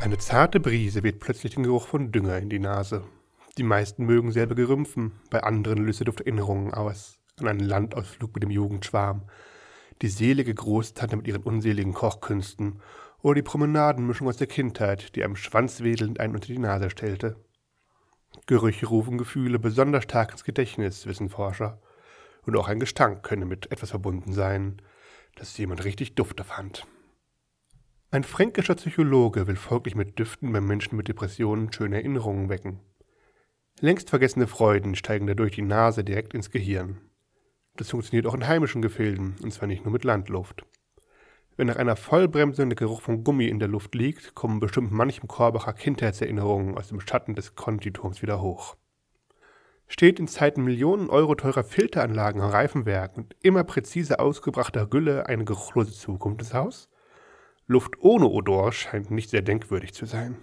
Eine zarte Brise weht plötzlich den Geruch von Dünger in die Nase. Die meisten mögen selber Gerümpfen, bei anderen löst der Duft Erinnerungen aus. An einen Landausflug mit dem Jugendschwarm. Die selige Großtante mit ihren unseligen Kochkünsten. Oder die Promenadenmischung aus der Kindheit, die einem schwanzwedelnd einen unter die Nase stellte. Gerüche rufen Gefühle besonders stark ins Gedächtnis, wissen Forscher. Und auch ein Gestank könne mit etwas verbunden sein, dass jemand richtig Dufte fand. Ein fränkischer Psychologe will folglich mit Düften bei Menschen mit Depressionen schöne Erinnerungen wecken. Längst vergessene Freuden steigen dadurch die Nase direkt ins Gehirn. Das funktioniert auch in heimischen Gefilden, und zwar nicht nur mit Landluft. Wenn nach einer Vollbremsung der Geruch von Gummi in der Luft liegt, kommen bestimmt manchem Korbacher Kindheitserinnerungen aus dem Schatten des Konditurms wieder hoch. Steht in Zeiten Millionen Euro teurer Filteranlagen, Reifenwerken und immer präzise ausgebrachter Gülle eine geruchlose Zukunft ins Haus? Luft ohne Odor scheint nicht sehr denkwürdig zu sein.